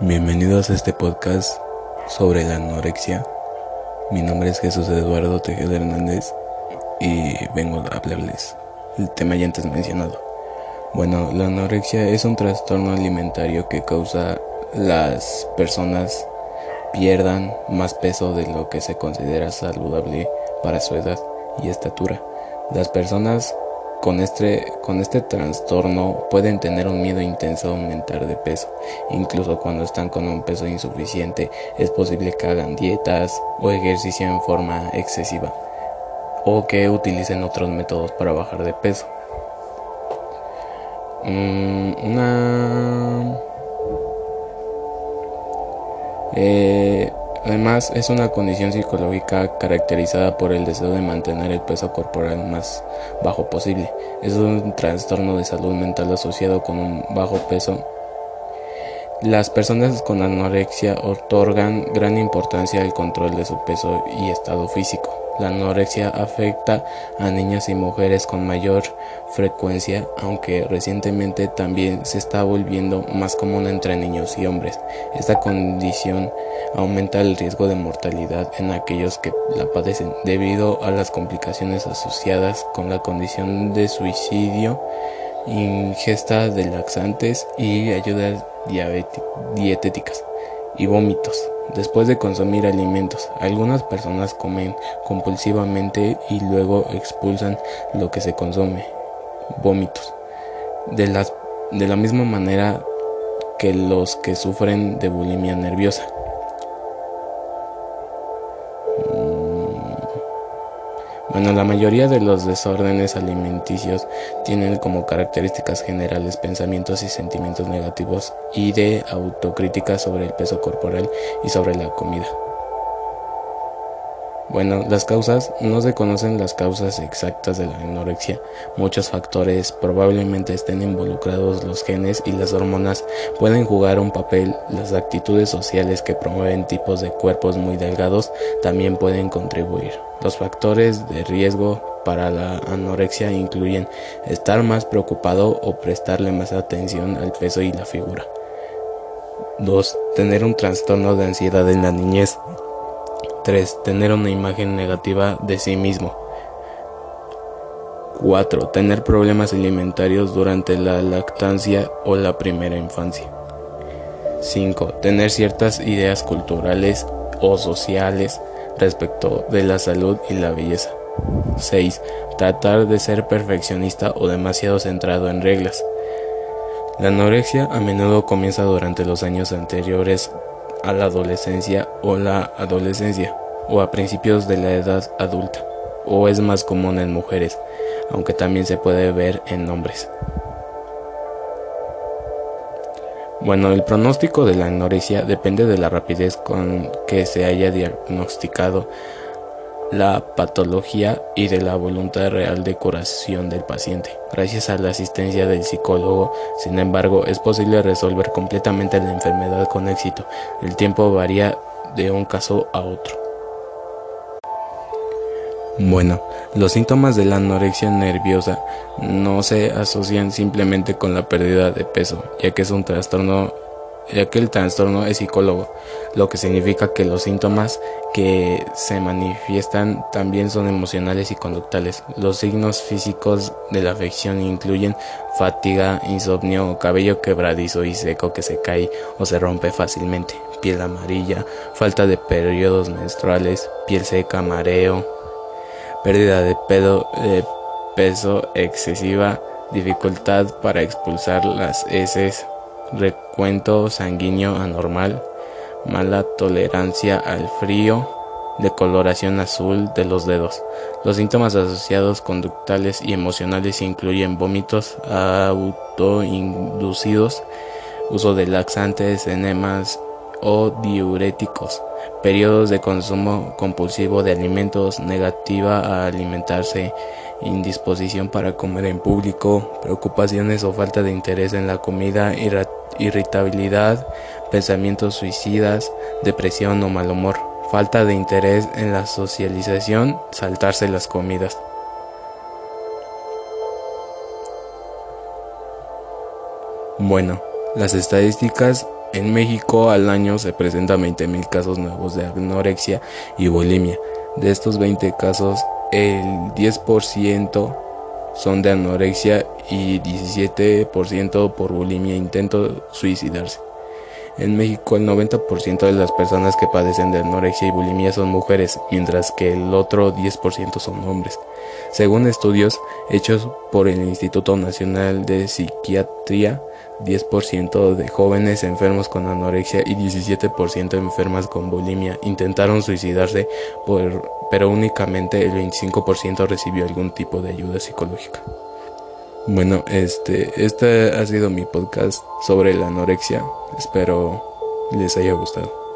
Bienvenidos a este podcast sobre la anorexia. Mi nombre es Jesús Eduardo Tejeda Hernández y vengo a hablarles el tema ya antes mencionado. Bueno, la anorexia es un trastorno alimentario que causa las personas pierdan más peso de lo que se considera saludable para su edad y estatura. Las personas con este, con este trastorno pueden tener un miedo intenso a aumentar de peso. Incluso cuando están con un peso insuficiente es posible que hagan dietas o ejercicio en forma excesiva o que utilicen otros métodos para bajar de peso. Mm. Es una condición psicológica caracterizada por el deseo de mantener el peso corporal más bajo posible. Es un trastorno de salud mental asociado con un bajo peso. Las personas con anorexia otorgan gran importancia al control de su peso y estado físico. La anorexia afecta a niñas y mujeres con mayor frecuencia, aunque recientemente también se está volviendo más común entre niños y hombres. Esta condición aumenta el riesgo de mortalidad en aquellos que la padecen debido a las complicaciones asociadas con la condición de suicidio, ingesta de laxantes y ayudas dietéticas y vómitos después de consumir alimentos. Algunas personas comen compulsivamente y luego expulsan lo que se consume, vómitos. De, de la misma manera que los que sufren de bulimia nerviosa. Bueno, la mayoría de los desórdenes alimenticios tienen como características generales pensamientos y sentimientos negativos y de autocrítica sobre el peso corporal y sobre la comida. Bueno, las causas, no se conocen las causas exactas de la anorexia. Muchos factores probablemente estén involucrados los genes y las hormonas pueden jugar un papel. Las actitudes sociales que promueven tipos de cuerpos muy delgados también pueden contribuir. Los factores de riesgo para la anorexia incluyen estar más preocupado o prestarle más atención al peso y la figura. 2. Tener un trastorno de ansiedad en la niñez. 3. Tener una imagen negativa de sí mismo. 4. Tener problemas alimentarios durante la lactancia o la primera infancia. 5. Tener ciertas ideas culturales o sociales respecto de la salud y la belleza. 6. Tratar de ser perfeccionista o demasiado centrado en reglas. La anorexia a menudo comienza durante los años anteriores a la adolescencia o la adolescencia o a principios de la edad adulta o es más común en mujeres, aunque también se puede ver en hombres. Bueno, el pronóstico de la anorexia depende de la rapidez con que se haya diagnosticado la patología y de la voluntad real de curación del paciente. Gracias a la asistencia del psicólogo, sin embargo, es posible resolver completamente la enfermedad con éxito. El tiempo varía de un caso a otro. Bueno, los síntomas de la anorexia nerviosa no se asocian simplemente con la pérdida de peso, ya que es un trastorno ya que el trastorno es psicólogo, lo que significa que los síntomas que se manifiestan también son emocionales y conductales. Los signos físicos de la afección incluyen fatiga, insomnio, cabello quebradizo y seco que se cae o se rompe fácilmente, piel amarilla, falta de periodos menstruales, piel seca, mareo, pérdida de, de peso excesiva, dificultad para expulsar las heces, recuento sanguíneo anormal, mala tolerancia al frío, decoloración azul de los dedos. Los síntomas asociados conductales y emocionales incluyen vómitos autoinducidos, uso de laxantes, enemas o diuréticos, periodos de consumo compulsivo de alimentos, negativa a alimentarse, indisposición para comer en público, preocupaciones o falta de interés en la comida, irritabilidad, pensamientos suicidas, depresión o mal humor, falta de interés en la socialización, saltarse las comidas. Bueno, las estadísticas En México al año se presentan 20.000 casos nuevos de anorexia y bulimia. De estos 20 casos, el 10% son de anorexia y 17% por bulimia intento suicidarse. En México el 90% de las personas que padecen de anorexia y bulimia son mujeres, mientras que el otro 10% son hombres. Según estudios hechos por el Instituto Nacional de Psiquiatría, 10% de jóvenes enfermos con anorexia y 17% enfermas con bulimia intentaron suicidarse, pero únicamente el 25% recibió algún tipo de ayuda psicológica. Bueno, este, este ha sido mi podcast sobre la anorexia. Espero les haya gustado.